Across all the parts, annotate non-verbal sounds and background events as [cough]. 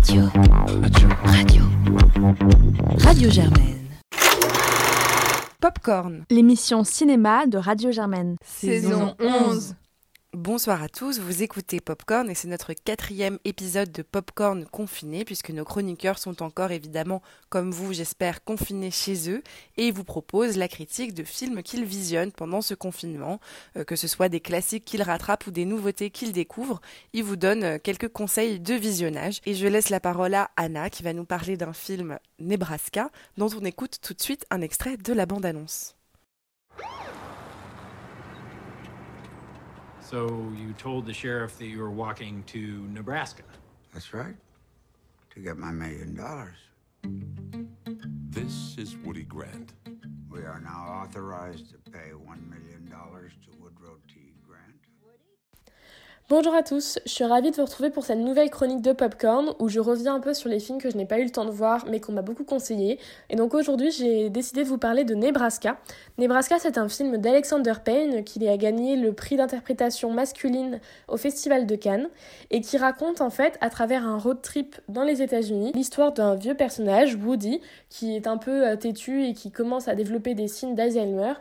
Radio. Radio. Radio. Radio Germaine. Popcorn. L'émission cinéma de Radio Germaine. Saison 11. Bonsoir à tous, vous écoutez Popcorn et c'est notre quatrième épisode de Popcorn confiné puisque nos chroniqueurs sont encore évidemment, comme vous j'espère, confinés chez eux et ils vous proposent la critique de films qu'ils visionnent pendant ce confinement, euh, que ce soit des classiques qu'ils rattrapent ou des nouveautés qu'ils découvrent. Ils vous donnent euh, quelques conseils de visionnage et je laisse la parole à Anna qui va nous parler d'un film Nebraska dont on écoute tout de suite un extrait de la bande-annonce. So you told the sheriff that you were walking to Nebraska. That's right. To get my million dollars. This is Woody Grant. We are now authorized to pay $1 million to Woodrow T. Bonjour à tous, je suis ravie de vous retrouver pour cette nouvelle chronique de Popcorn où je reviens un peu sur les films que je n'ai pas eu le temps de voir mais qu'on m'a beaucoup conseillé. Et donc aujourd'hui j'ai décidé de vous parler de Nebraska. Nebraska c'est un film d'Alexander Payne qui a gagné le prix d'interprétation masculine au Festival de Cannes et qui raconte en fait à travers un road trip dans les États-Unis l'histoire d'un vieux personnage, Woody, qui est un peu euh, têtu et qui commence à développer des signes d'Alzheimer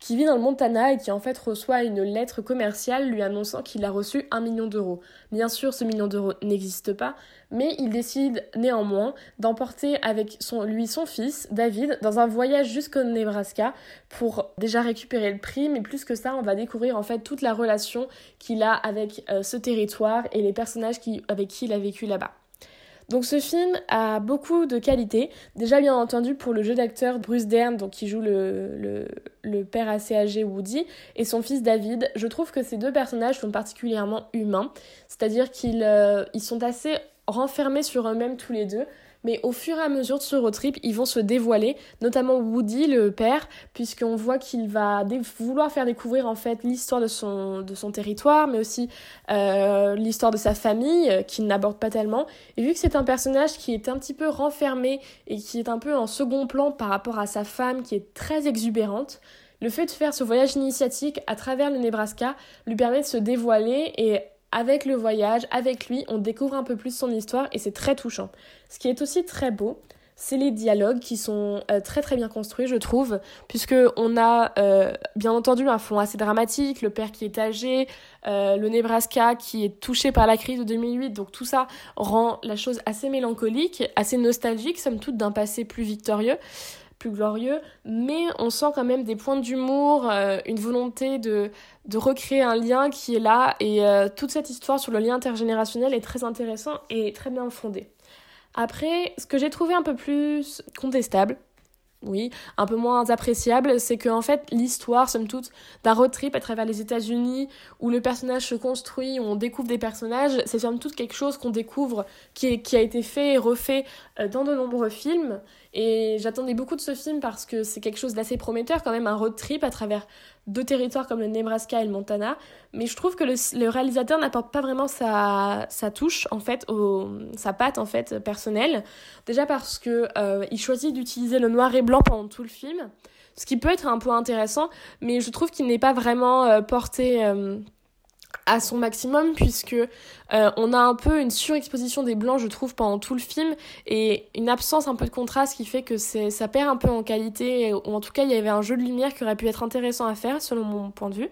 qui vit dans le Montana et qui en fait reçoit une lettre commerciale lui annonçant qu'il a reçu un million d'euros. Bien sûr, ce million d'euros n'existe pas, mais il décide néanmoins d'emporter avec lui son fils, David, dans un voyage jusqu'au Nebraska pour déjà récupérer le prix, mais plus que ça, on va découvrir en fait toute la relation qu'il a avec euh, ce territoire et les personnages avec qui il a vécu là-bas. Donc ce film a beaucoup de qualités. Déjà bien entendu pour le jeu d'acteur Bruce Dern, donc qui joue le, le, père assez âgé Woody, et son fils David. Je trouve que ces deux personnages sont particulièrement humains. C'est-à-dire qu'ils euh, ils sont assez renfermés sur eux-mêmes tous les deux mais au fur et à mesure de ce road trip, ils vont se dévoiler, notamment Woody, le père, puisqu'on voit qu'il va vouloir faire découvrir en fait l'histoire de son, de son territoire, mais aussi euh, l'histoire de sa famille, euh, qu'il n'aborde pas tellement. Et vu que c'est un personnage qui est un petit peu renfermé et qui est un peu en second plan par rapport à sa femme, qui est très exubérante, le fait de faire ce voyage initiatique à travers le Nebraska lui permet de se dévoiler et avec le voyage, avec lui, on découvre un peu plus son histoire et c'est très touchant. Ce qui est aussi très beau, c'est les dialogues qui sont euh, très très bien construits, je trouve, puisque on a euh, bien entendu un fond assez dramatique, le père qui est âgé, euh, le Nebraska qui est touché par la crise de 2008, donc tout ça rend la chose assez mélancolique, assez nostalgique, somme toute d'un passé plus victorieux plus glorieux, mais on sent quand même des points d'humour, euh, une volonté de, recréer un lien qui est là, et euh, toute cette histoire sur le lien intergénérationnel est très intéressant et très bien fondée. Après, ce que j'ai trouvé un peu plus contestable, oui, un peu moins appréciable, c'est que en fait l'histoire, somme toute, d'un road trip à travers les États-Unis où le personnage se construit, où on découvre des personnages, c'est somme toute quelque chose qu'on découvre qui, a été fait et refait euh, dans de nombreux films. Et j'attendais beaucoup de ce film parce que c'est quelque chose d'assez prometteur, quand même un road trip à travers deux territoires comme le Nebraska et le Montana. Mais je trouve que le, réalisateur n'apporte pas vraiment sa, sa touche, en fait, sa patte, en fait, personnelle. Déjà parce que euh, il choisit d'utiliser le noir et blanc pendant tout le film, ce qui peut être un peu intéressant, mais je trouve qu'il n'est pas vraiment euh, porté... À son maximum puisque euh, on a un peu une surexposition des blancs je trouve pendant tout le film et une absence un peu de contraste qui fait que ça perd un peu en qualité ou en tout cas il y avait un jeu de lumière qui aurait pu être intéressant à faire selon mon point de vue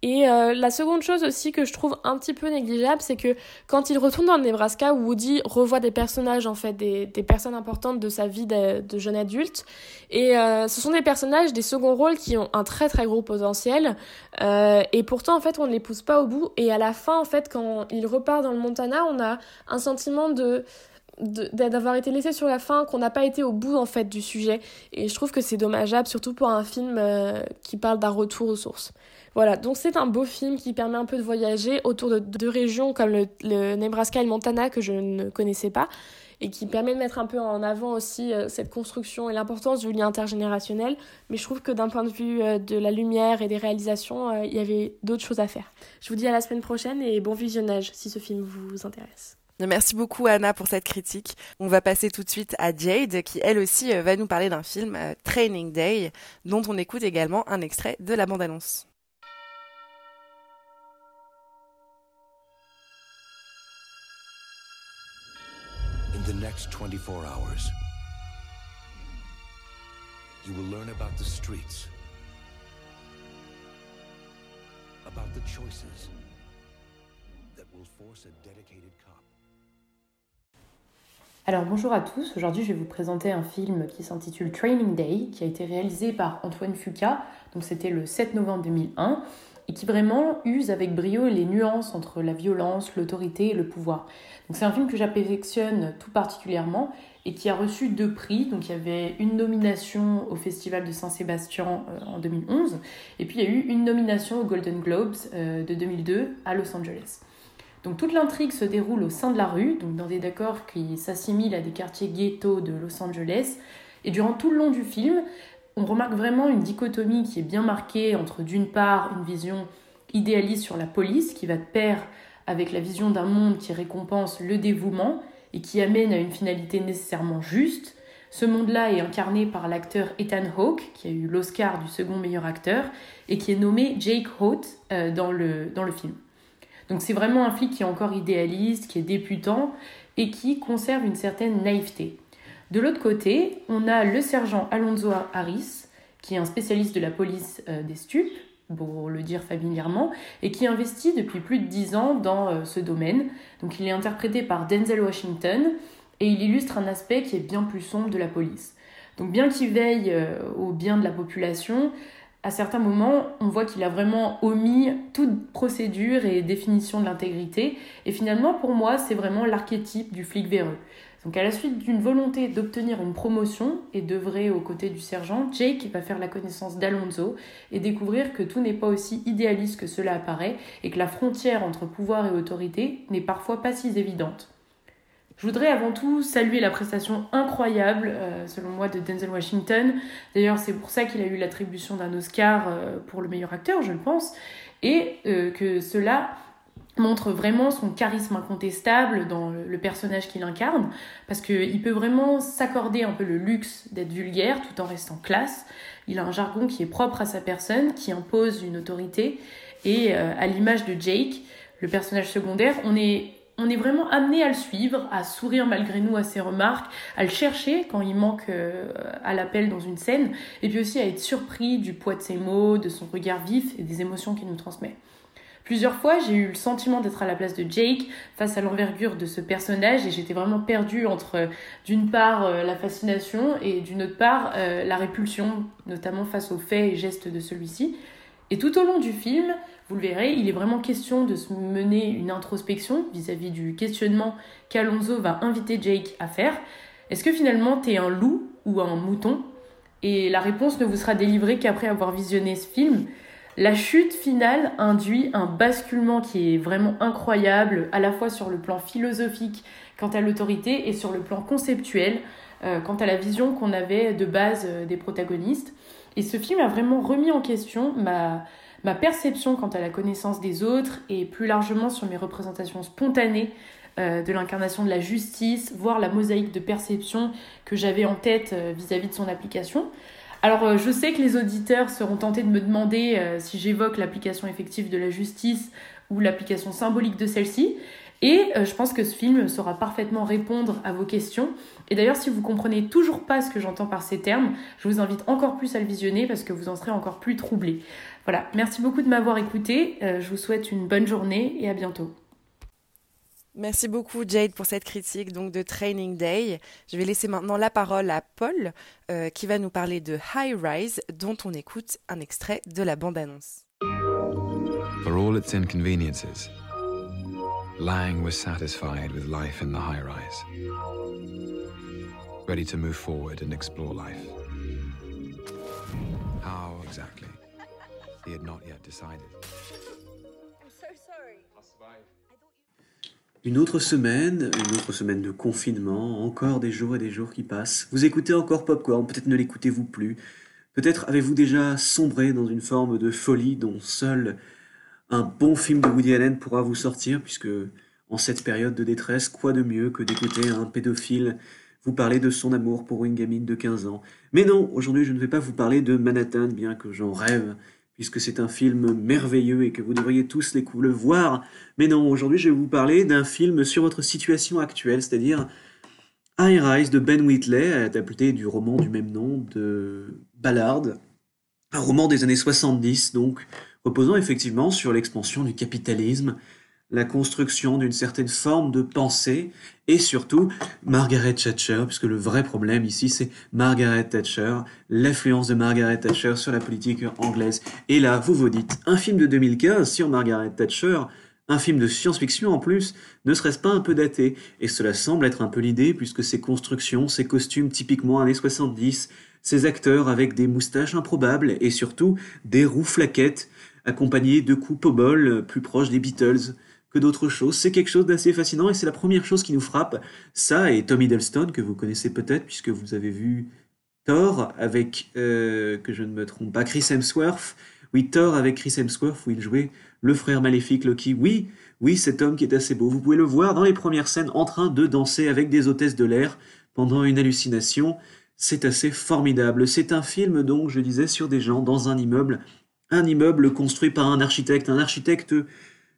et euh, la seconde chose aussi que je trouve un petit peu négligeable, c'est que quand il retourne dans le Nebraska, Woody revoit des personnages, en fait, des, personnes importantes de sa vie de, jeune adulte. Et euh, ce sont des personnages, des seconds rôles qui ont un très très gros potentiel. Euh, et pourtant, en fait, on ne les pousse pas au bout. Et à la fin, en fait, quand il repart dans le Montana, on a un sentiment de d'avoir été laissé sur la fin, qu'on n'a pas été au bout en fait du sujet. Et je trouve que c'est dommageable, surtout pour un film qui parle d'un retour aux sources. Voilà, donc c'est un beau film qui permet un peu de voyager autour de deux régions comme le, Nebraska et le Montana que je ne connaissais pas et qui permet de mettre un peu en avant aussi euh, cette construction et l'importance du lien intergénérationnel. Mais je trouve que d'un point de vue euh, de la lumière et des réalisations, euh, il y avait d'autres choses à faire. Je vous dis à la semaine prochaine et bon visionnage si ce film vous intéresse. Merci beaucoup Anna pour cette critique. On va passer tout de suite à Jade qui elle aussi va nous parler d'un film Training Day dont on écoute également un extrait de la bande-annonce. In the next 24 hours, you will learn about the streets, about the choices that will force a dedicated cop. Alors bonjour à tous, aujourd'hui je vais vous présenter un film qui s'intitule Training Day, qui a été réalisé par Antoine Fuqua, donc c'était le 7 novembre 2001, et qui vraiment use avec brio les nuances entre la violence, l'autorité et le pouvoir. Donc c'est un film que j'affectionne tout particulièrement et qui a reçu deux prix. Donc il y avait une nomination au Festival de Saint-Sébastien euh, en 2011 et puis il y a eu une nomination aux Golden Globes euh, de 2002 à Los Angeles. Donc toute l'intrigue se déroule au sein de la rue, donc dans des décors qui s'assimilent à des quartiers ghetto de Los Angeles. Et durant tout le long du film, on remarque vraiment une dichotomie qui est bien marquée entre d'une part une vision idéaliste sur la police qui va de pair avec la vision d'un monde qui récompense le dévouement et qui amène à une finalité nécessairement juste. Ce monde-là est incarné par l'acteur Ethan Hawke, qui a eu l'Oscar du second meilleur acteur, et qui est nommé Jake Holt euh, dans, le, dans le film. Donc c'est vraiment un flic qui est encore idéaliste, qui est députant, et qui conserve une certaine naïveté. De l'autre côté, on a le sergent Alonso Harris, qui est un spécialiste de la police euh, des stupes, pour le dire familièrement, et qui investit depuis plus de dix ans dans euh, ce domaine. Donc il est interprété par Denzel Washington, et il illustre un aspect qui est bien plus sombre de la police. Donc bien qu'il veille euh, au bien de la population, à certains moments, on voit qu'il a vraiment omis toute procédure et définition de l'intégrité. Et finalement, pour moi, c'est vraiment l'archétype du flic véreux. Donc à la suite d'une volonté d'obtenir une promotion et d'œuvrer aux côtés du sergent, Jake va faire la connaissance d'Alonso et découvrir que tout n'est pas aussi idéaliste que cela apparaît et que la frontière entre pouvoir et autorité n'est parfois pas si évidente. Je voudrais avant tout saluer la prestation incroyable, euh, selon moi, de Denzel Washington. D'ailleurs, c'est pour ça qu'il a eu l'attribution d'un Oscar euh, pour le meilleur acteur, je le pense, et euh, que cela montre vraiment son charisme incontestable dans le personnage qu'il incarne, parce qu'il peut vraiment s'accorder un peu le luxe d'être vulgaire tout en restant classe. Il a un jargon qui est propre à sa personne, qui impose une autorité, et euh, à l'image de Jake, le personnage secondaire, on est on est vraiment amené à le suivre, à sourire malgré nous à ses remarques, à le chercher quand il manque euh, à l'appel dans une scène, et puis aussi à être surpris du poids de ses mots, de son regard vif et des émotions qu'il nous transmet. Plusieurs fois, j'ai eu le sentiment d'être à la place de Jake face à l'envergure de ce personnage et j'étais vraiment perdue entre d'une part euh, la fascination et d'une autre part euh, la répulsion, notamment face aux faits et gestes de celui-ci. Et tout au long du film, vous le verrez, il est vraiment question de se mener une introspection vis-à-vis du questionnement qu'Alonso va inviter Jake à faire. Est-ce que finalement t'es un loup ou un mouton? Et la réponse ne vous sera délivrée qu'après avoir visionné ce film. La chute finale induit un basculement qui est vraiment incroyable, à la fois sur le plan philosophique quant à l'autorité et sur le plan conceptuel euh, quant à la vision qu'on avait de base euh, des protagonistes. Et ce film a vraiment remis en question ma, perception quant à la connaissance des autres et plus largement sur mes représentations spontanées euh, de l'incarnation de la justice, voire la mosaïque de perception que j'avais en tête vis à -vis de son application. Alors, euh, je sais que les auditeurs seront tentés de me demander euh, si j'évoque l'application effective de la justice ou l'application symbolique de celle-ci. Et euh, je pense que ce film saura parfaitement répondre à vos questions. Et d'ailleurs, si vous comprenez toujours pas ce que j'entends par ces termes, je vous invite encore plus à le visionner parce que vous en serez encore plus troublés. Voilà, merci beaucoup de m'avoir écouté. je vous souhaite une bonne journée et à bientôt. Merci beaucoup Jade pour cette critique donc de Training Day. Je vais laisser maintenant la parole à Paul euh, qui va nous parler de High Rise dont on écoute un extrait de la bande-annonce. For all its inconveniences, Lang was satisfied with life in the high rise. Ready to move forward and explore life. How exactly? He had not yet decided. Une autre semaine, une autre semaine de confinement, encore des jours et des jours qui passent. Vous écoutez encore Popcorn, peut-être ne l'écoutez-vous plus. Peut-être avez-vous déjà sombré dans une forme de folie dont seul un bon film de Woody Allen pourra vous sortir, puisque en cette période de détresse, quoi de mieux que d'écouter un pédophile vous parler de son amour pour une gamine de 15 ans. Mais non, aujourd'hui je ne vais pas vous parler de Manhattan, bien que j'en rêve puisque c'est un film merveilleux et que vous devriez tous le voir. Mais non, aujourd'hui je vais vous parler d'un film sur votre situation actuelle, c'est-à-dire High Rise de Ben Whitley, adapté du roman du même nom de Ballard, un roman des années 70, donc reposant effectivement sur l'expansion du capitalisme, la construction d'une certaine forme de pensée et surtout Margaret Thatcher, puisque le vrai problème ici c'est Margaret Thatcher, l'influence de Margaret Thatcher sur la politique anglaise. Et là, vous vous dites, un film de 2015 sur Margaret Thatcher, un film de science-fiction en plus, ne serait-ce pas un peu daté? Et cela semble être un peu l'idée, puisque ces constructions, ces costumes typiquement années 70, ces acteurs avec des moustaches improbables et surtout des roues flaquettes, accompagnés de coupes au bol plus proches des Beatles que d'autres choses. C'est quelque chose d'assez fascinant et c'est la première chose qui nous frappe. Ça et Tom Hiddleston, que vous connaissez peut-être puisque vous avez vu Thor avec, euh, que je ne me trompe pas, Chris Hemsworth. Oui, Thor avec Chris Hemsworth où il jouait le frère maléfique Loki. Oui, oui, cet homme qui est assez beau. Vous pouvez le voir dans les premières scènes en train de danser avec des hôtesses de l'air pendant une hallucination. C'est assez formidable. C'est un film donc, je disais, sur des gens dans un immeuble. Un immeuble construit par un architecte. Un architecte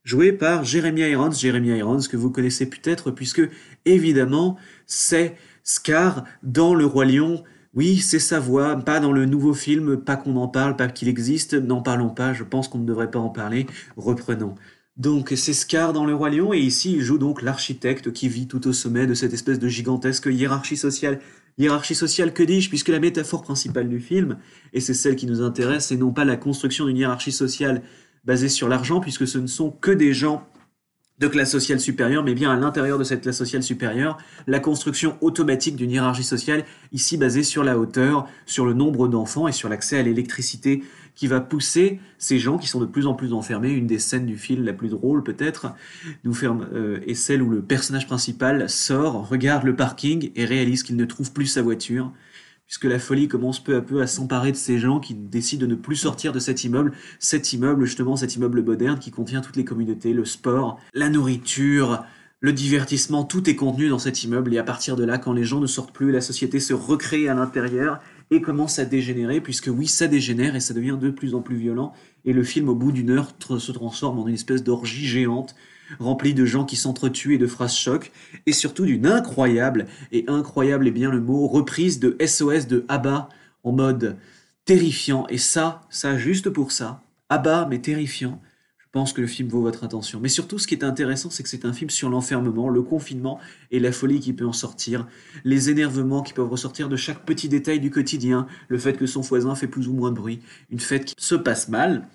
joué par Jeremy Irons. Jeremy Irons que vous connaissez peut-être puisque, évidemment, c'est Scar dans Le Roi Lion. Oui, c'est sa voix, pas dans le nouveau film, pas qu'on en parle, pas qu'il existe, n'en parlons pas, je pense qu'on ne devrait pas en parler, reprenons. Donc c'est Scar dans Le Roi Lion, et ici il joue donc l'architecte qui vit tout au sommet de cette espèce de gigantesque hiérarchie sociale. Hiérarchie sociale, que dis-je, puisque la métaphore principale du film, et c'est celle qui nous intéresse, et non pas la construction d'une hiérarchie sociale basée sur l'argent, puisque ce ne sont que des gens de classe sociale supérieure, mais bien à l'intérieur de cette classe sociale supérieure, la construction automatique d'une hiérarchie sociale, ici basée sur la hauteur, sur le nombre d'enfants et sur l'accès à l'électricité, qui va pousser ces gens qui sont de plus en plus enfermés. Une des scènes du film la plus drôle peut-être, nous ferme, euh, est celle où le personnage principal sort, regarde le parking et réalise qu'il ne trouve plus sa voiture puisque la folie commence peu à peu à s'emparer de ces gens qui décident de ne plus sortir de cet immeuble, cet immeuble justement, cet immeuble moderne qui contient toutes les communautés, le sport, la nourriture, le divertissement, tout est contenu dans cet immeuble. Et à partir de là, quand les gens ne sortent plus, la société se recrée à l'intérieur et commence à dégénérer, puisque oui, ça dégénère et ça devient de plus en plus violent, et le film, au bout d'une heure, se transforme en une espèce d'orgie géante rempli de gens qui s'entretuent et de phrases chocs, et surtout d'une incroyable, et incroyable est bien le mot, reprise de SOS de ABBA en mode terrifiant. Et ça, ça juste pour ça, ABBA mais terrifiant, je pense que le film vaut votre attention. Mais surtout, ce qui est intéressant, c'est que c'est un film sur l'enfermement, le confinement et la folie qui peut en sortir, les énervements qui peuvent ressortir de chaque petit détail du quotidien, le fait que son voisin fait plus ou moins de bruit, une fête qui se passe mal,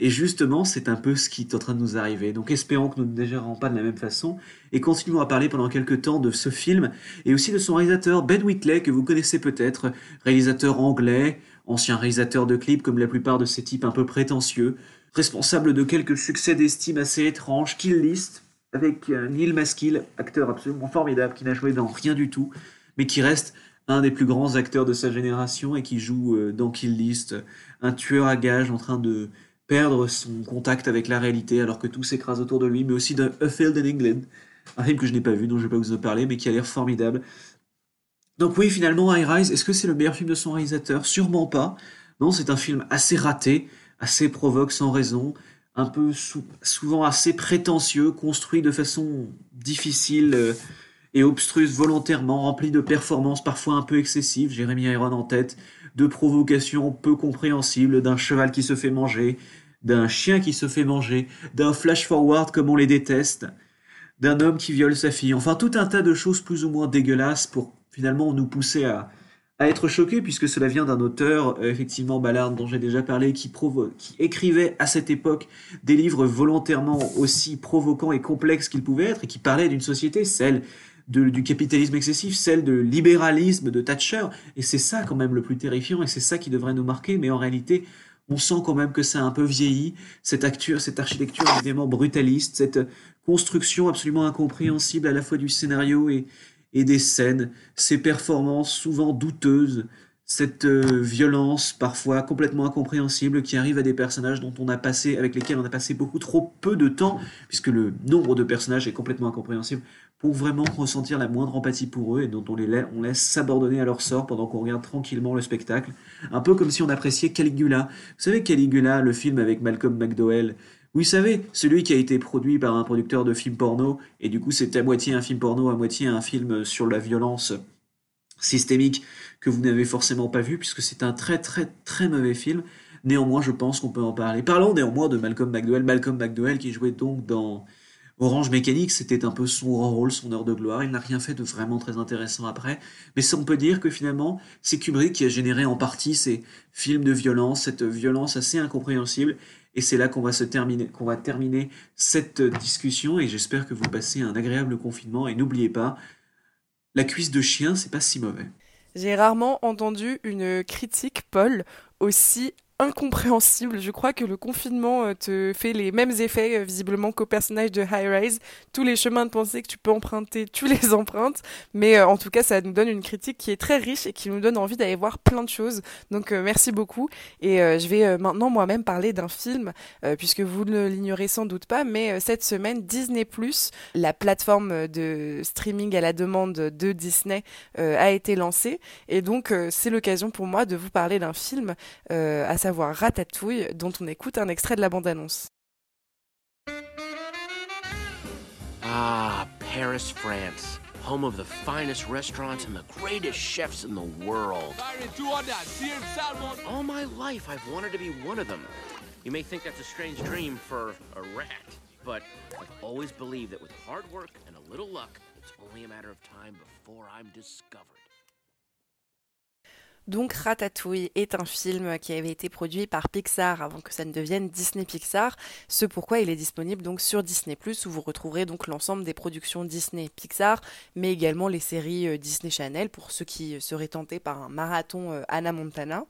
et justement, c'est un peu ce qui est en train de nous arriver. Donc espérons que nous ne dégérons pas de la même façon et continuons à parler pendant quelques temps de ce film et aussi de son réalisateur Ben Whitley que vous connaissez peut-être, réalisateur anglais, ancien réalisateur de clips comme la plupart de ces types un peu prétentieux, responsable de quelques succès d'estime assez étranges, Kill List, avec euh, Neil Maskell, acteur absolument formidable qui n'a joué dans rien du tout, mais qui reste un des plus grands acteurs de sa génération et qui joue euh, dans Kill List un tueur à gages en train de perdre son contact avec la réalité alors que tout s'écrase autour de lui, mais aussi de A Field in England, un film que je n'ai pas vu, dont je ne vais pas vous en parler, mais qui a l'air formidable. Donc oui, finalement, High Rise, est-ce que c'est le meilleur film de son réalisateur? Sûrement pas. Non, c'est un film assez raté, assez provoque sans raison, un peu souvent assez prétentieux, construit de façon difficile euh, et obstruse volontairement, rempli de performances parfois un peu excessives, Jérémy Iron en tête, de provocations peu compréhensibles, d'un cheval qui se fait manger, d'un chien qui se fait manger, d'un flash-forward comme on les déteste, d'un homme qui viole sa fille, enfin tout un tas de choses plus ou moins dégueulasses pour finalement nous pousser à, à être choqués, puisque cela vient d'un auteur, euh, effectivement Ballard, dont j'ai déjà parlé, qui, qui écrivait à cette époque des livres volontairement aussi provoquants et complexes qu'ils pouvaient être, et qui parlait d'une société, celle du capitalisme excessif, celle de libéralisme de Thatcher, et c'est ça quand même le plus terrifiant, et c'est ça qui devrait nous marquer, mais en réalité, on sent quand même que ça a un peu vieilli, cette, acture, cette architecture évidemment brutaliste, cette construction absolument incompréhensible à la fois du scénario et, des scènes, ces performances souvent douteuses, cette euh, violence parfois complètement incompréhensible qui arrive à des personnages dont on a passé, avec lesquels on a passé beaucoup trop peu de temps, puisque le nombre de personnages est complètement incompréhensible, pour vraiment ressentir la moindre empathie pour eux et dont on les laisse, on laisse s'abandonner à leur sort pendant qu'on regarde tranquillement le spectacle. Un peu comme si on appréciait Caligula. Vous savez Caligula, le film avec Malcolm McDowell, Vous savez, celui qui a été produit par un producteur de films porno, et du coup c'est à moitié un film porno, à moitié un film sur la violence systémique que vous n'avez forcément pas vu, puisque c'est un très très très mauvais film. Néanmoins, je pense qu'on peut en parler. Parlons néanmoins de Malcolm McDowell. Malcolm McDowell qui jouait donc dans Orange Mécanique, c'était un peu son rôle, son heure de gloire. Il n'a rien fait de vraiment très intéressant après. Mais on peut dire que finalement, c'est Kubrick qui a généré en partie ces films de violence, cette violence assez incompréhensible. Et c'est là qu'on va se terminer, qu'on va terminer cette discussion. Et j'espère que vous passez un agréable confinement. Et n'oubliez pas, la cuisse de chien, c'est pas si mauvais. J'ai rarement entendu une critique, Paul, aussi incompréhensible. Je crois que le confinement euh, te fait les mêmes effets euh, visiblement qu'au personnage de High Rise. Tous les chemins de pensée que tu peux emprunter, tu les [laughs] empruntes. Mais euh, en tout cas, ça nous donne une critique qui est très riche et qui nous donne envie d'aller voir plein de choses. Donc merci beaucoup. Et je vais maintenant moi-même parler d'un film, puisque vous ne l'ignorez sans doute pas, mais cette semaine, Disney ⁇ la plateforme de streaming à la demande de Disney, a été lancée. Et donc c'est l'occasion pour moi de vous parler d'un film, à savoir savoir Ratatouille, dont on écoute un extrait de la bande-annonce. Ah, Paris, France. Home of the finest restaurants and the greatest chefs in the world. All my life, I've wanted to be one of them. You may think that's a strange dream for a rat, but I've always believed that with hard work and a little luck, it's only a matter of time before I'm discovered. Donc Ratatouille est un film qui avait été produit par Pixar avant que ça ne devienne Disney Pixar, ce pourquoi il est disponible donc sur Disney+, où vous retrouverez donc l'ensemble des productions Disney Pixar, mais également les séries euh, Disney Channel pour ceux qui seraient tentés par un marathon euh, Anna Montana.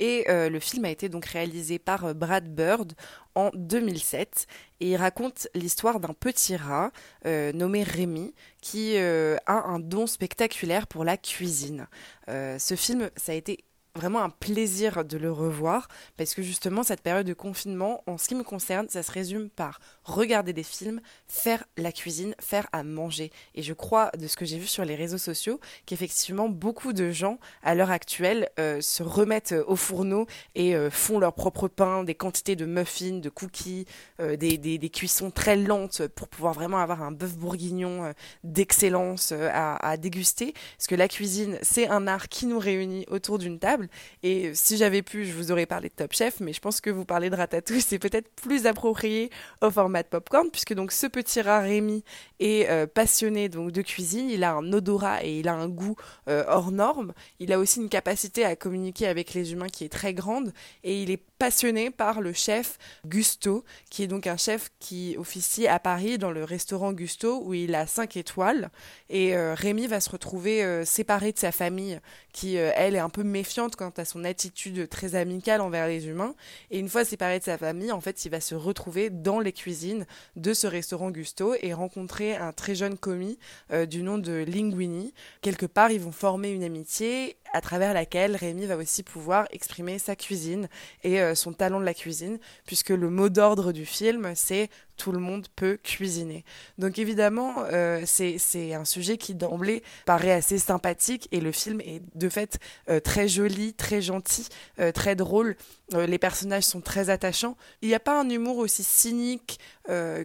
Et euh, le film a été donc réalisé par Brad Bird en 2007 et il raconte l'histoire d'un petit rat nommé Rémi qui a un don spectaculaire pour la cuisine. ce film, ça a été vraiment un plaisir de le revoir parce que justement cette période de confinement, en ce qui me concerne, ça se résume par regarder des films, faire la cuisine, faire à manger. Et je crois de ce que j'ai vu sur les réseaux sociaux qu'effectivement beaucoup de gens à l'heure actuelle euh, se remettent au fourneau et euh, font leur propre pain, des quantités de muffins, de cookies, euh, des, des, cuissons très lentes pour pouvoir vraiment avoir un bœuf bourguignon d'excellence à déguster. Parce que la cuisine, c'est un art qui nous réunit autour d'une table et si j'avais pu, je vous aurais parlé de Top Chef, mais je pense que vous parlez de Ratatouille, c'est peut-être plus approprié au format de popcorn, puisque donc ce petit rat Rémi est euh, passionné donc de cuisine, il a un odorat et il a un goût euh, hors norme. Il a aussi une capacité à communiquer avec les humains qui est très grande, et il est passionné par le chef Gusto, qui est donc un chef qui officie à Paris dans le restaurant Gusto où il a 5 étoiles. Et euh, Rémi va se retrouver séparé de sa famille, qui elle est un peu méfiante quant à son attitude très amicale envers les humains. Et une fois séparé de sa famille, en fait, il va se retrouver dans les cuisines de ce restaurant Gusto et rencontrer un très jeune commis du nom de Linguini. Quelque part, ils vont former une amitié à travers laquelle Rémi va aussi pouvoir exprimer sa cuisine et euh, son talent de la cuisine, puisque le mot d'ordre du film, c'est tout le monde peut cuisiner. Donc évidemment, euh, c'est un sujet qui d'emblée paraît assez sympathique et le film est de fait euh, très joli, très gentil, euh, très drôle. les personnages sont très attachants. Il n'y a pas un humour aussi cynique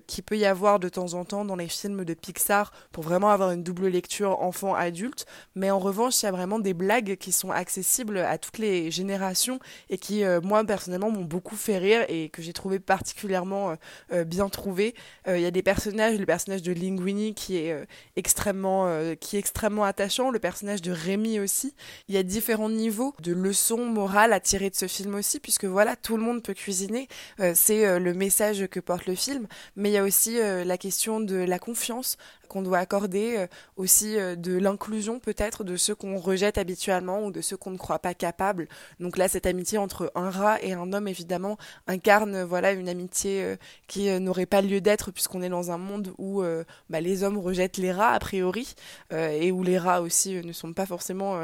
qui peut y avoir de temps en temps dans les films de Pixar pour vraiment avoir une double lecture enfant-adulte. Mais en revanche, il y a vraiment des blagues qui sont accessibles à toutes les générations et qui, moi personnellement, m'ont beaucoup fait rire et que j'ai trouvé particulièrement bien trouvé euh, il y a des personnages, le personnage de Linguini qui est euh, extrêmement, euh, qui est extrêmement attachant, le personnage de Rémi aussi. Il y a différents niveaux de leçons morales à tirer de ce film aussi, puisque voilà, tout le monde peut cuisiner. c'est le message que porte le film, mais il y a aussi la question de la confiance, qu'on doit accorder, euh, aussi euh, de l'inclusion peut-être de ceux qu'on rejette habituellement ou de ceux qu'on ne croit pas capables. Donc là, cette amitié entre un rat et un homme, évidemment, incarne voilà une amitié euh, qui n'aurait pas lieu d'être puisqu'on est dans un monde où bah, les hommes rejettent les rats a priori et où les rats aussi ne sont pas forcément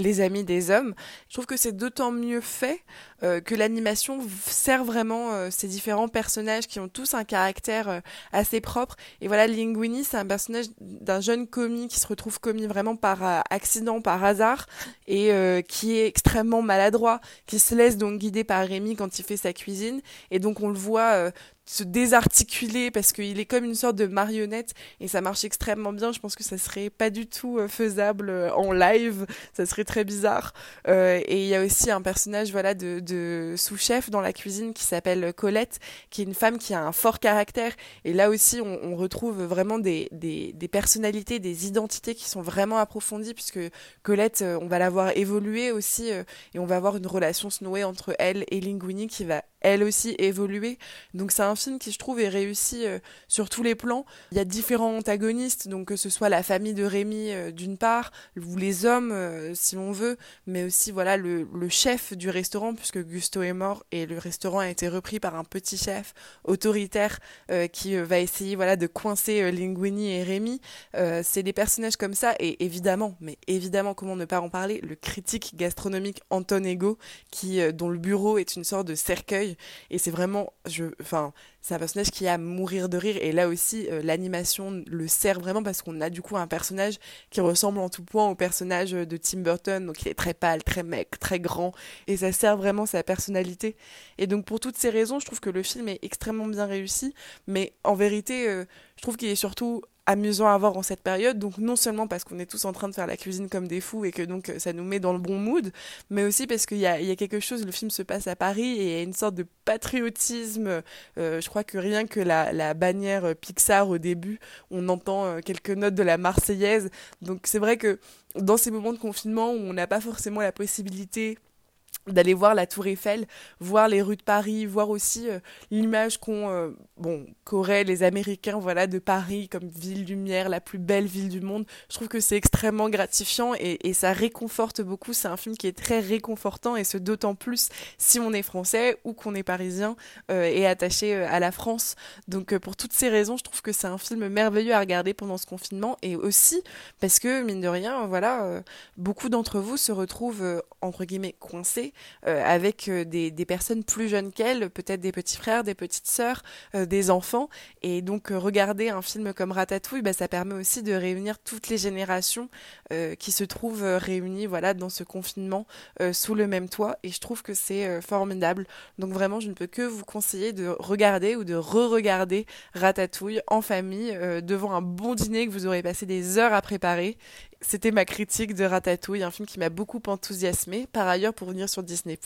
les amis des hommes. Je trouve que c'est d'autant mieux fait euh, que l'animation sert vraiment euh, ces différents personnages qui ont tous un caractère euh, assez propre. Et voilà, Linguini, c'est un personnage d'un jeune commis qui se retrouve commis vraiment par accident, par hasard, et qui est extrêmement maladroit, qui se laisse donc guider par Rémi quand il fait sa cuisine. Et donc on le voit se désarticuler parce qu'il est comme une sorte de marionnette et ça marche extrêmement bien. Je pense que ça serait pas du tout euh, faisable euh, en live, ça serait très bizarre. Euh, et il y a aussi un personnage voilà de, sous-chef dans la cuisine qui s'appelle Colette, qui est une femme qui a un fort caractère. Et là aussi, on, on retrouve vraiment des, des, des, personnalités, des identités qui sont vraiment approfondies puisque Colette, on va la voir évoluer aussi et on va avoir une relation se nouer entre elle et Linguini qui va elle aussi évoluer. Donc c'est un film qui je trouve est réussi euh, sur tous les plans. Il y a différents antagonistes, donc que ce soit la famille de Rémi euh, d'une part, ou les hommes euh, si l'on veut, mais aussi voilà le, chef du restaurant puisque Gusto est mort et le restaurant a été repris par un petit chef autoritaire qui va essayer voilà de coincer Linguini et Rémi. c'est des personnages comme ça et évidemment, mais évidemment comment ne pas en parler, le critique gastronomique Anton Ego qui dont le bureau est une sorte de cercueil et c'est vraiment je enfin c'est un personnage qui a à mourir de rire. Et là aussi euh, l'animation le sert vraiment parce qu'on a du coup un personnage qui ressemble en tout point au personnage de Tim Burton. Donc il est très pâle très mec très grand. Et ça sert vraiment sa personnalité. Et donc pour toutes ces raisons je trouve que le film est extrêmement bien réussi. Mais en vérité euh, je trouve qu'il est surtout amusant à voir en cette période. Donc non seulement parce qu'on est tous en train de faire la cuisine comme des fous et que donc ça nous met dans le bon mood, mais aussi parce qu'il y a, quelque chose, le film se passe à Paris et il y a une sorte de patriotisme. Euh, je crois que rien que la, la bannière Pixar au début, on entend euh, quelques notes de la Marseillaise. Donc c'est vrai que dans ces moments de confinement où on n'a pas forcément la possibilité d'aller voir la Tour Eiffel, voir les rues de Paris, voir aussi euh, l'image qu'ont euh, bon qu'auraient les Américains voilà de Paris comme ville lumière, la plus belle ville du monde. Je trouve que c'est extrêmement gratifiant et, ça réconforte beaucoup. C'est un film qui est très réconfortant et ce d'autant plus si on est français ou qu'on est parisien euh, et attaché à la France. Donc pour toutes ces raisons, je trouve que c'est un film merveilleux à regarder pendant ce confinement et aussi parce que mine de rien, voilà, beaucoup d'entre vous se retrouvent entre guillemets coincés avec euh, des, personnes plus jeunes qu'elles, peut-être des petits frères, des petites sœurs, euh, des enfants. Et donc regarder un film comme Ratatouille, bah, ça permet aussi de réunir toutes les générations qui se trouvent réunies voilà, dans ce confinement sous le même toit. Et je trouve que c'est formidable. Donc vraiment, je ne peux que vous conseiller de regarder ou de re-regarder Ratatouille en famille devant un bon dîner que vous aurez passé des heures à préparer c'était ma critique de Ratatouille, un film qui m'a beaucoup enthousiasmé. Par ailleurs, pour venir sur Disney+,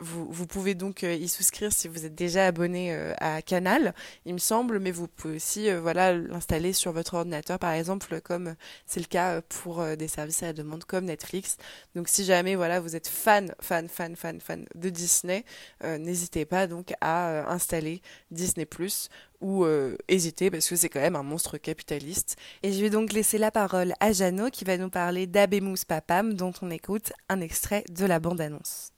vous, vous pouvez donc euh, y souscrire si vous êtes déjà abonné euh, à Canal, il me semble, mais vous pouvez aussi euh, voilà l'installer sur votre ordinateur, par exemple, comme c'est le cas pour des services à la demande comme Netflix. Donc, si jamais voilà vous êtes fan, fan, fan, fan, fan de Disney, n'hésitez pas donc à installer Disney+ ou euh, hésiter parce que c'est quand même un monstre capitaliste. Et je vais donc laisser la parole à Jeannot qui va nous parler d'Abemus Papam dont on écoute un extrait de la bande-annonce.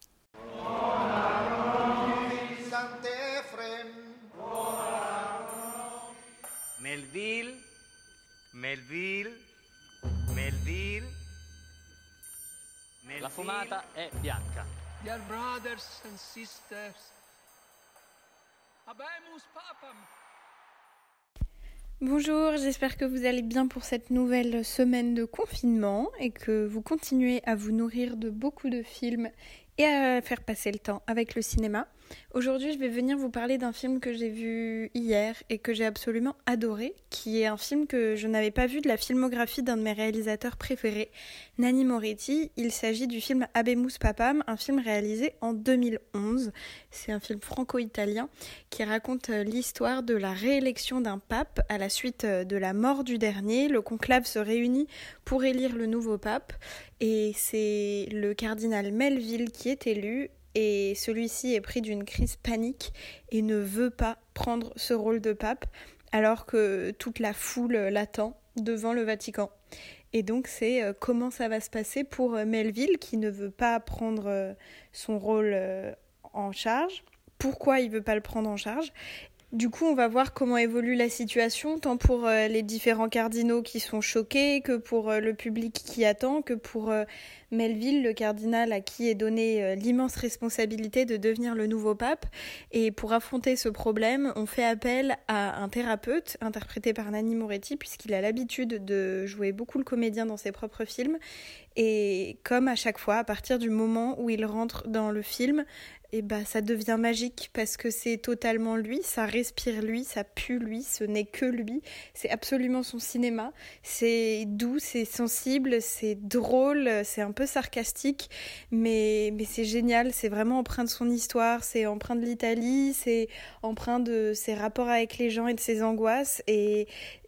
Melville, Melville, Melville. Melville. La fumata è bianca. Dear brothers and sisters, Abemus Papam. Bonjour, j'espère que vous allez bien pour cette nouvelle semaine de confinement et que vous continuez à vous nourrir de beaucoup de films et à faire passer le temps avec le cinéma. Aujourd'hui, je vais venir vous parler d'un film que j'ai vu hier et que j'ai absolument adoré, qui est un film que je n'avais pas vu de la filmographie d'un de mes réalisateurs préférés, Nanni Moretti. Il s'agit du film Abemus Papam, un film réalisé en 2011. C'est un film franco-italien qui raconte euh, l'histoire de la réélection d'un pape à la suite euh, de la mort du dernier. Le conclave se réunit pour élire le nouveau pape et c'est le cardinal Melville qui est élu et celui-ci est pris d'une crise panique et ne veut pas prendre ce rôle de pape alors que toute la foule l'attend devant le Vatican. Et donc c'est euh, comment ça va se passer pour euh, Melville qui ne veut pas prendre euh, son rôle en charge, pourquoi il veut pas le prendre en charge? Du coup, on va voir comment évolue la situation, tant pour les différents cardinaux qui sont choqués, que pour le public qui attend, que pour Melville, le cardinal à qui est donnée euh, l'immense responsabilité de devenir le nouveau pape. Et pour affronter ce problème, on fait appel à un thérapeute interprété par Nanni Moretti, puisqu'il a l'habitude de jouer beaucoup le comédien dans ses propres films. Et comme à chaque fois, à partir du moment où il rentre dans le film, et bah ça devient magique parce que c'est totalement lui, ça respire lui, ça pue lui, ce n'est que lui, c'est absolument son cinéma, c'est doux, c'est sensible, c'est drôle, c'est un peu sarcastique, mais, mais c'est génial, c'est vraiment empreint de son histoire, c'est empreint de l'Italie, c'est empreint de ses rapports avec les gens et de ses angoisses, et,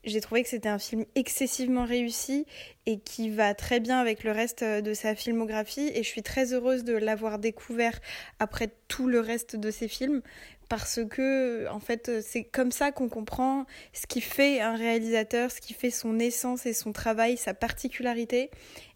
j'ai trouvé que c'était un film excessivement réussi et qui va très bien avec le reste de sa filmographie et je suis très heureuse de l'avoir découvert après tout le reste de ses films parce que en fait c'est comme ça qu'on comprend ce qui fait un réalisateur, ce qui fait son essence et son travail, sa particularité.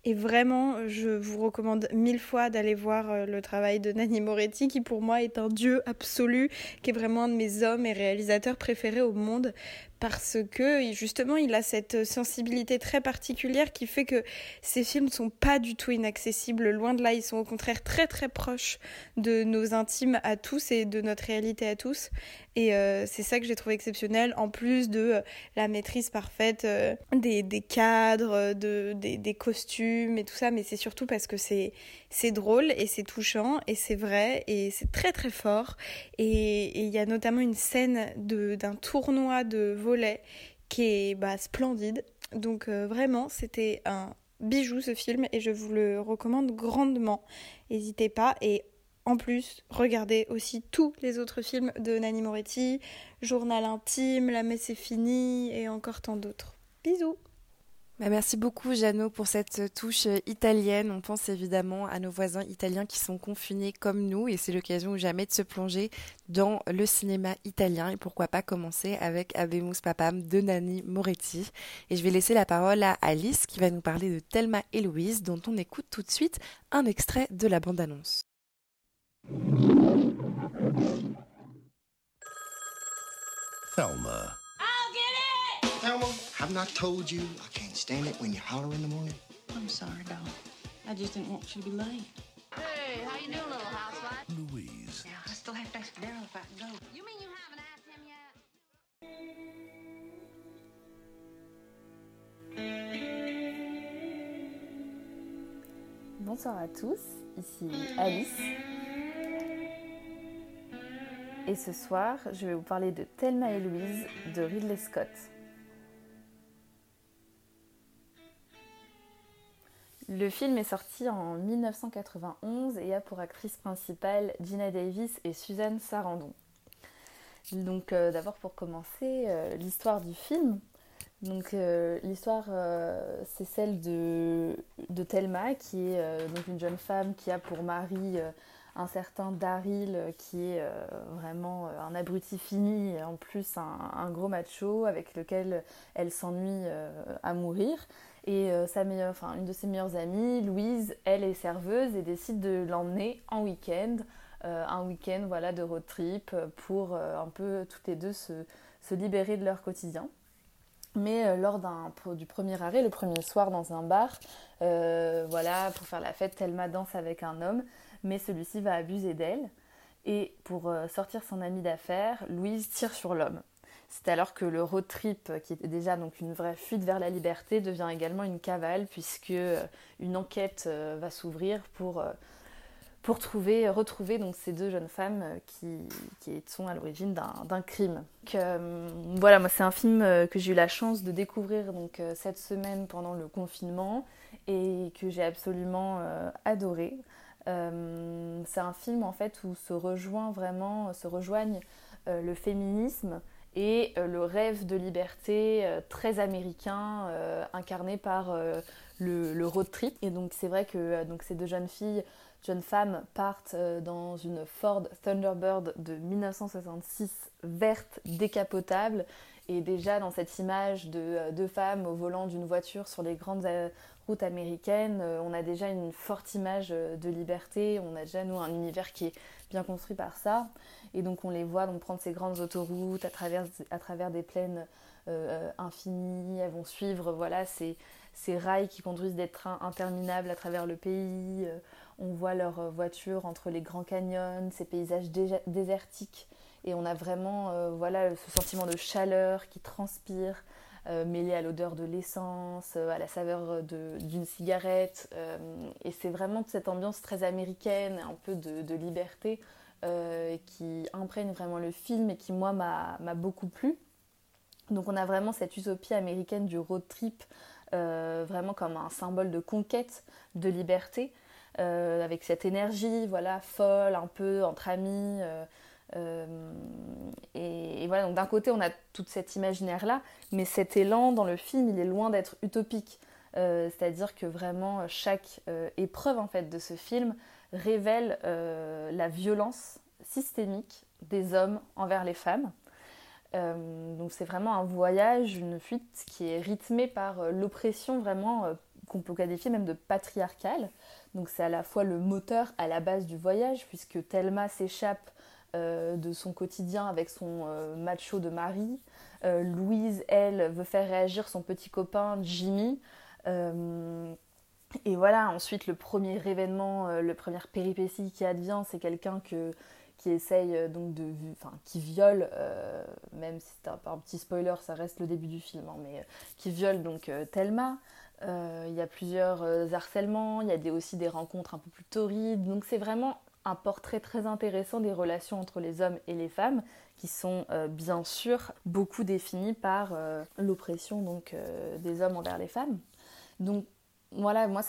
Et vraiment, je vous recommande mille fois d'aller voir euh, le travail de Nanni Moretti, qui pour moi est un dieu absolu, qui est vraiment un de mes hommes et réalisateurs préférés au monde, parce que justement il a cette sensibilité très particulière qui fait que ses films sont pas du tout inaccessibles, loin de là, ils sont au contraire très très proches de nos intimes à tous et de notre réalité à tous. Et euh, c'est ça que j'ai trouvé exceptionnel, en plus de euh, la maîtrise parfaite euh, des, des, cadres, de, des, des, costumes et tout ça, mais c'est surtout parce que c'est, c'est drôle et c'est touchant et c'est vrai et c'est très très fort. Et il y a notamment une scène d'un tournoi de qui est bah, splendide. Donc vraiment, c'était un bijou ce film et je vous le recommande grandement. N'hésitez pas et en plus, regardez aussi tous les autres films de Nanni Moretti, Journal intime, La messe est finie et encore tant d'autres. Bisous merci beaucoup Jeannot pour cette touche italienne. On pense évidemment à nos voisins italiens qui sont confinés comme nous et c'est l'occasion ou jamais de se plonger dans le cinéma italien et pourquoi pas commencer avec Abemus Papam de Nanni Moretti. Et je vais laisser la parole à Alice qui va nous parler de Thelma et Louise dont on écoute tout de suite un extrait de la bande-annonce. Thelma. Have not told you I can't stand it when you holler in the morning? I'm sorry, doll. I just didn't want you to be late. Hey, how you doing, little housewife? Louise. Yeah, I still have to ask Daryl if I can go. You mean you haven't asked him yet? Bonsoir à tous, ici Alice. Et ce soir, je vais vous parler de Thelma et Louise de Ridley Scott. Le film est sorti en 1991 et a pour actrice principale Gina Davis et Suzanne Sarandon. Donc euh, d'abord pour commencer, euh, l'histoire du film. Donc euh, l'histoire c'est celle de, Thelma qui est une jeune femme qui a pour mari un certain Daryl qui est vraiment un abruti fini et en plus un, gros macho avec lequel elle s'ennuie à mourir. Et sa meilleure, enfin, une de ses meilleures amies, Louise, elle est serveuse et décide de l'emmener en week-end, un week-end voilà, de road trip pour un peu toutes les deux se, libérer de leur quotidien. Mais lors du premier arrêt, le premier soir dans un bar, voilà, pour faire la fête, Thelma danse avec un homme mais celui-ci va abuser d'elle. Et pour euh, sortir son ami d'affaires, Louise tire sur l'homme. C'est alors que le road trip, qui était déjà donc une vraie fuite vers la liberté, devient également une cavale, puisque euh, une enquête euh, va s'ouvrir pour, trouver, retrouver ces deux jeunes femmes qui, sont à l'origine d'un crime. Voilà, c'est un film que j'ai eu la chance de découvrir cette semaine pendant le confinement et que j'ai absolument adoré. Euh, c'est un film en fait où se rejoint vraiment, se rejoignent euh, le féminisme et euh, le rêve de liberté très américain incarné par le, road trip. Et donc c'est vrai que donc, ces deux jeunes filles, jeunes femmes, partent dans une Ford Thunderbird de 1966 verte décapotable. Et déjà dans cette image de deux femmes au volant d'une voiture sur les grandes route américaine, euh, on a déjà une forte image euh, de liberté, on a déjà nous un univers qui est bien construit par ça, et donc on les voit donc prendre ces grandes autoroutes à travers, des plaines euh, infinies, elles vont suivre voilà ces, rails qui conduisent des trains interminables à travers le pays, on voit leurs voitures entre les grands canyons, ces paysages désertiques, et on a vraiment voilà ce sentiment de chaleur qui transpire, euh, mêlé à l'odeur de l'essence, euh, à la saveur d'une cigarette. Euh, et c'est vraiment cette ambiance très américaine, un peu de, liberté, euh, qui imprègne vraiment le film et qui, moi, m'a beaucoup plu. Donc on a vraiment cette utopie américaine du road trip, euh, vraiment comme un symbole de conquête, de liberté, euh, avec cette énergie, voilà, folle, un peu entre amis. et, voilà, donc d'un côté on a toute cet imaginaire-là, mais cet élan dans le film, il est loin d'être utopique. C'est-à-dire que vraiment chaque épreuve en fait de ce film révèle la violence systémique des hommes envers les femmes. Euh, donc c'est vraiment un voyage, une fuite qui est rythmée par euh, l'oppression vraiment euh, qu'on peut qualifier même de patriarcale. Donc c'est à la fois le moteur à la base du voyage puisque Thelma s'échappe de son quotidien avec son macho de mari. Louise, elle, veut faire réagir son petit copain Jimmy. Et voilà, ensuite le premier événement, le première péripétie qui advient, c'est quelqu'un que qui essaye euh, donc de, enfin, qui viole, euh, même si c'est un, un, petit spoiler, ça reste le début du film, hein, mais euh, qui viole donc Thelma. Il y a plusieurs harcèlements, il y a aussi des rencontres un peu plus torrides, donc c'est vraiment un portrait très intéressant des relations entre les hommes et les femmes, qui sont bien sûr beaucoup définies par l'oppression donc des hommes envers les femmes. Donc voilà, moi,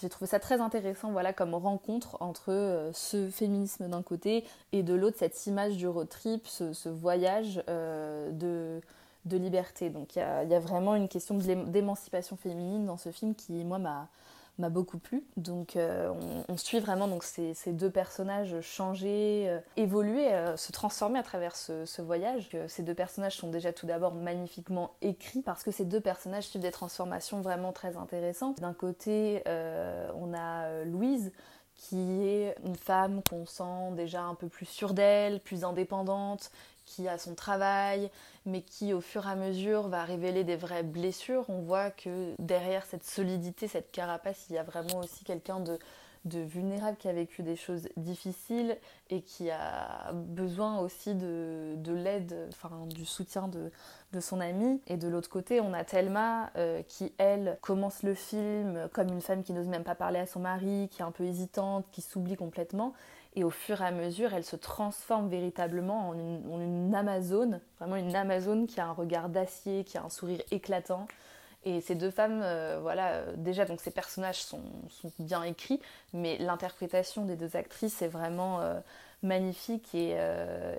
j'ai trouvé ça très intéressant, voilà, comme rencontre entre euh, ce féminisme d'un côté et de l'autre cette image du road trip, ce, voyage euh, de, liberté. Donc il y a, vraiment une question d'émancipation féminine dans ce film qui, moi, m'a m'a beaucoup plu. Donc euh, on, suit vraiment ces, deux personnages changer, euh, évoluer, euh, se transformer à travers ce, voyage. ces deux personnages sont déjà tout d'abord magnifiquement écrits parce que ces deux personnages suivent des transformations vraiment très intéressantes. D'un côté, on a Louise qui est une femme qu'on sent déjà un peu plus sûre d'elle, plus indépendante, qui a son travail, mais qui au fur et à mesure va révéler des vraies blessures. On voit que derrière cette solidité, cette carapace, il y a vraiment aussi quelqu'un de, de vulnérable qui a vécu des choses difficiles et qui a besoin aussi de, de l'aide, enfin du soutien de, de, son ami. Et de l'autre côté, on a Thelma euh, qui, elle, commence le film comme une femme qui n'ose même pas parler à son mari, qui est un peu hésitante, qui s'oublie complètement. Et au fur et à mesure, elle se transforme véritablement en une, Amazone, vraiment une Amazone qui a un regard d'acier, qui a un sourire éclatant. Et ces deux femmes, euh, voilà, euh, déjà, donc ces personnages sont, bien écrits, mais l'interprétation des deux actrices est vraiment euh, magnifique et,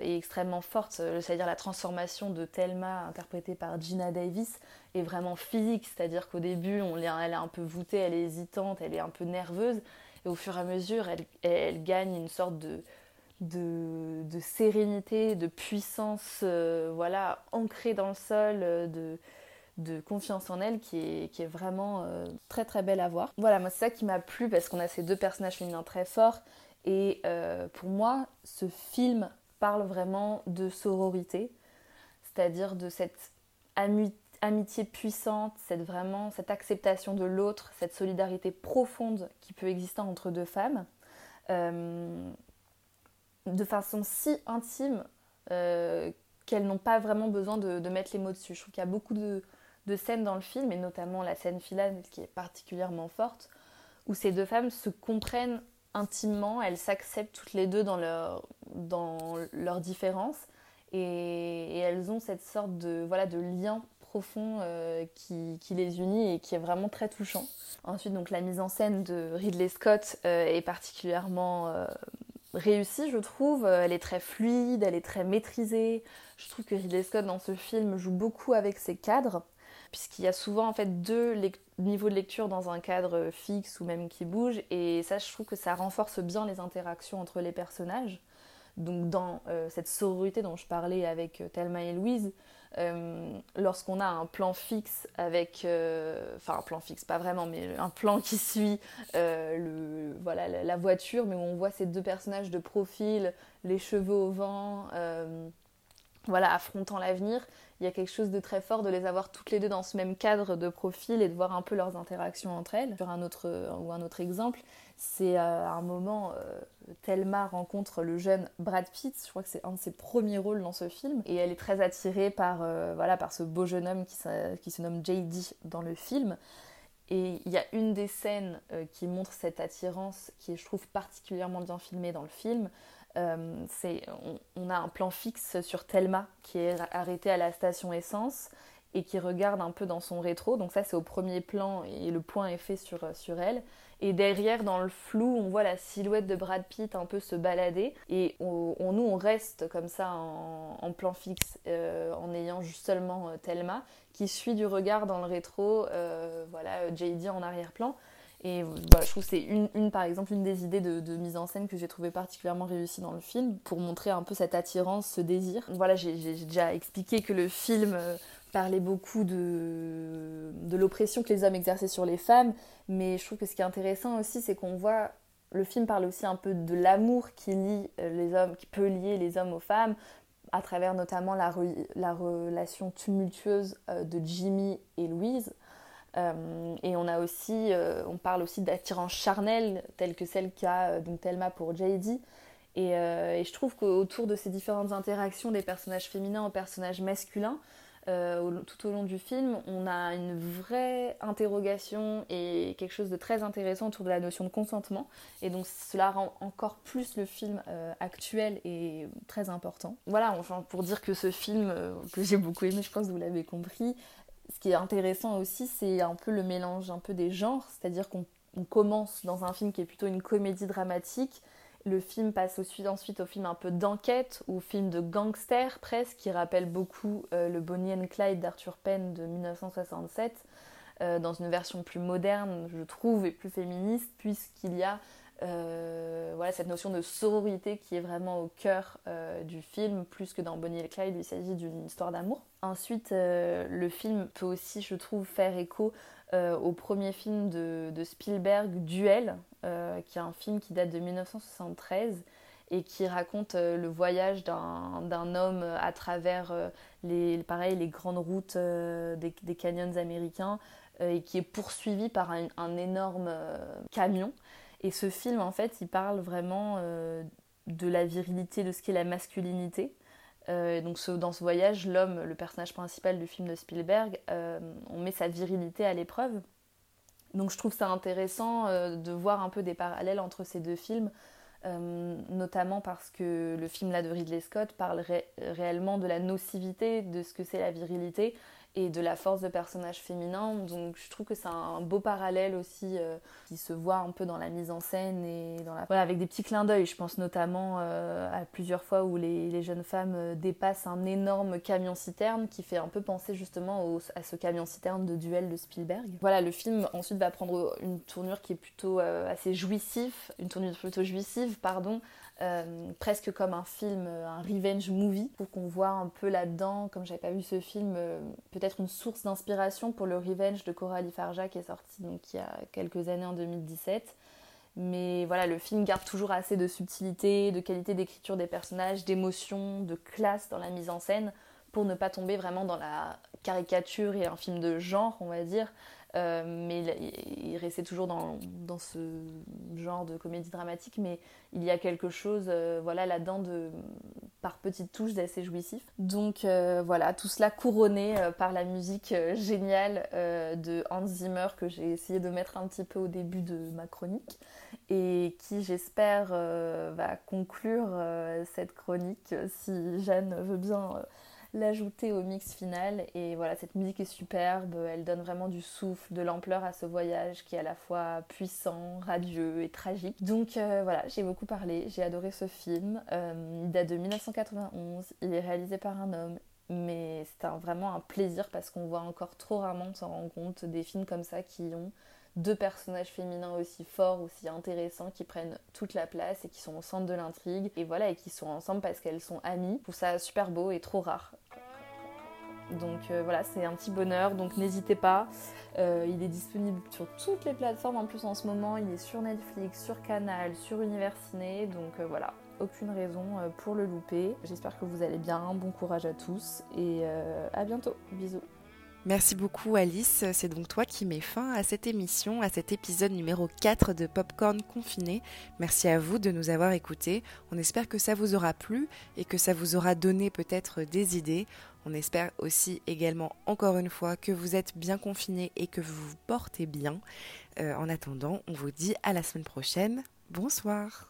extrêmement forte. C'est-à-dire la transformation de Thelma, interprétée par Gina Davis, est vraiment physique. C'est-à-dire qu'au début, elle est un peu voûtée, elle est hésitante, elle est un peu nerveuse. Et au fur et à mesure, elle, gagne une sorte de, de, sérénité, de puissance, euh, voilà, ancrée dans le sol, euh, de, confiance en elle qui est, vraiment euh, très très belle à voir. Voilà, moi c'est ça qui m'a plu parce qu'on a ces deux personnages féminins très forts et pour moi ce film parle vraiment de sororité, c'est-à-dire de cette amitié puissante, cette vraiment cette acceptation de l'autre, cette solidarité profonde qui peut exister entre deux femmes, de façon si intime euh, qu'elles n'ont pas vraiment besoin de, mettre les mots dessus. Je trouve qu'il y a beaucoup de, scènes dans le film, et notamment la scène finale qui est particulièrement forte, où ces deux femmes se comprennent intimement, elles s'acceptent toutes les deux dans leur, dans leur différence, et, elles ont cette sorte de, voilà, de lien profond euh, qui, les unit et qui est vraiment très touchant. Ensuite, donc la mise en scène de Ridley Scott euh, est particulièrement réussie, je trouve. Elle est très fluide, elle est très maîtrisée. Je trouve que Ridley Scott dans ce film joue beaucoup avec ses cadres, puisqu'il y a souvent en fait deux niveaux de lecture dans un cadre fixe ou même qui bouge, et ça, je trouve que ça renforce bien les interactions entre les personnages. Donc dans cette sororité dont je parlais avec Thelma et Louise, euh, lorsqu'on a un plan fixe avec, euh, enfin un plan fixe, pas vraiment, mais un plan qui suit euh, le, voilà, la, voiture, mais où on voit ces deux personnages de profil, les cheveux au vent, voilà, affrontant l'avenir, il y a quelque chose de très fort de les avoir toutes les deux dans ce même cadre de profil et de voir un peu leurs interactions entre elles. Sur un autre, ou un autre exemple, c'est à un moment, euh, Thelma rencontre le jeune Brad Pitt, je crois que c'est un de ses premiers rôles dans ce film, et elle est très attirée par, euh, voilà, par ce beau jeune homme qui, qui, se nomme JD dans le film. Et il y a une des scènes euh, qui montre cette attirance qui est, je trouve, particulièrement bien filmée dans le film. on, on, a un plan fixe sur Thelma qui est arrêtée à la station essence et qui regarde un peu dans son rétro. Donc ça c'est au premier plan et le point est fait sur, sur elle. Et derrière, dans le flou, on voit la silhouette de Brad Pitt un peu se balader. Et nous, on reste comme ça en, plan fixe, euh, en ayant juste seulement euh, Thelma, qui suit du regard dans le rétro, euh, voilà, JD en arrière-plan. Et voilà, je trouve que c'est une, une, par exemple, une des idées de, de mise en scène que j'ai trouvé particulièrement réussie dans le film, pour montrer un peu cette attirance, ce désir. Voilà, j'ai déjà expliqué que le film parlait beaucoup de, de l'oppression que les hommes exerçaient sur les femmes, mais je trouve que ce qui est intéressant aussi, c'est qu'on voit le film parle aussi un peu de l'amour qui lie euh, les hommes, qui peut lier les hommes aux femmes, à travers notamment la, la relation tumultueuse euh, de Jimmy et Louise. Euh, et on a aussi, on parle aussi d'attirance charnelle telle que celle qu'a Thelma pour JD. Et je trouve qu'autour de ces différentes interactions des personnages féminins aux personnages masculins, euh, tout au long du film, on a une vraie interrogation et quelque chose de très intéressant autour de la notion de consentement. Et donc cela rend encore plus le film euh, actuel et très important. Voilà, enfin, pour dire que ce film, euh, que j'ai beaucoup aimé, je pense que vous l'avez compris, ce qui est intéressant aussi, c'est un peu le mélange un peu des genres, c'est-à-dire qu'on commence dans un film qui est plutôt une comédie dramatique le film passe ensuite au film un peu d'enquête ou film de gangster presque, qui rappelle beaucoup euh, le Bonnie and Clyde d'Arthur Penn de 1967, euh, dans une version plus moderne, je trouve, et plus féministe, puisqu'il y a euh, voilà, cette notion de sororité qui est vraiment au cœur du film, plus que dans Bonnie and Clyde, il s'agit d'une histoire d'amour. Ensuite, le film peut aussi, je trouve, faire écho au premier film de, de Spielberg, Duel, euh, qui est un film qui date de 1973 et qui raconte euh, le voyage d'un homme à travers euh, les, pareil, les grandes routes des, des, canyons américains et qui est poursuivi par un, énorme camion. Et ce film, en fait, il parle vraiment de la virilité, de ce qu'est la masculinité. Donc dans ce voyage, l'homme, le personnage principal du film de Spielberg, on met sa virilité à l'épreuve. Donc je trouve ça intéressant euh, de voir un peu des parallèles entre ces deux films, euh, notamment parce que le film là de Ridley Scott parle réellement de la nocivité de ce que c'est la virilité et de la force de personnages féminins. Donc je trouve que c'est un beau parallèle aussi euh, qui se voit un peu dans la mise en scène et dans la... Voilà, avec des petits clins d'œil. Je pense notamment euh, à plusieurs fois où les, les, jeunes femmes euh, dépassent un énorme camion-citerne qui fait un peu penser justement à ce camion-citerne de duel de Spielberg. Voilà, le film ensuite va prendre une tournure qui est plutôt assez jouissive, une tournure plutôt jouissive, pardon, euh, presque comme un film, euh, un revenge movie, pour qu'on voit un peu là-dedans, comme j'avais pas vu ce film, euh, peut-être une source d'inspiration pour le revenge de Coralie Farja qui est sorti donc il y a quelques années en 2017. Mais voilà, le film garde toujours assez de subtilité, de qualité d'écriture des personnages, d'émotion, de classe dans la mise en scène, pour ne pas tomber vraiment dans la caricature et un film de genre, on va dire, euh, mais il, restait toujours dans, ce genre de comédie dramatique, mais il y a quelque chose euh, voilà, là-dedans de, par petites touches d'assez jouissif. Donc euh, voilà, tout cela couronné par la musique géniale de Hans Zimmer que j'ai essayé de mettre un petit peu au début de ma chronique et qui j'espère va conclure cette chronique si Jeanne veut bien l'ajouter au mix final. Et voilà, cette musique est superbe, elle donne vraiment du souffle, de l'ampleur à ce voyage qui est à la fois puissant, radieux et tragique. Donc euh, voilà, j'ai beaucoup parlé, j'ai adoré ce film. Euh, il date de 1991, il est réalisé par un homme. Mais c'est vraiment un plaisir parce qu'on voit encore trop rarement, on s'en rend compte, des films comme ça qui ont deux personnages féminins aussi forts, aussi intéressants, qui prennent toute la place et qui sont au centre de l'intrigue. Et voilà, et qui sont ensemble parce qu'elles sont amies. Je trouve ça super beau et trop rare. Donc euh, voilà, c'est un petit bonheur, donc n'hésitez pas. Euh, il est disponible sur toutes les plateformes en plus en ce moment. Il est sur Netflix, sur Canal, sur Univers Ciné. Donc euh, voilà, aucune raison pour le louper. J'espère que vous allez bien. Bon courage à tous et à bientôt. Bisous. Merci beaucoup Alice, c'est donc toi qui mets fin à cette émission, à cet épisode numéro 4 de Popcorn Confiné. Merci à vous de nous avoir écoutés. On espère que ça vous aura plu et que ça vous aura donné peut-être des idées. On espère aussi également encore une fois que vous êtes bien confinés et que vous vous portez bien. Euh, en attendant, on vous dit à la semaine prochaine. Bonsoir.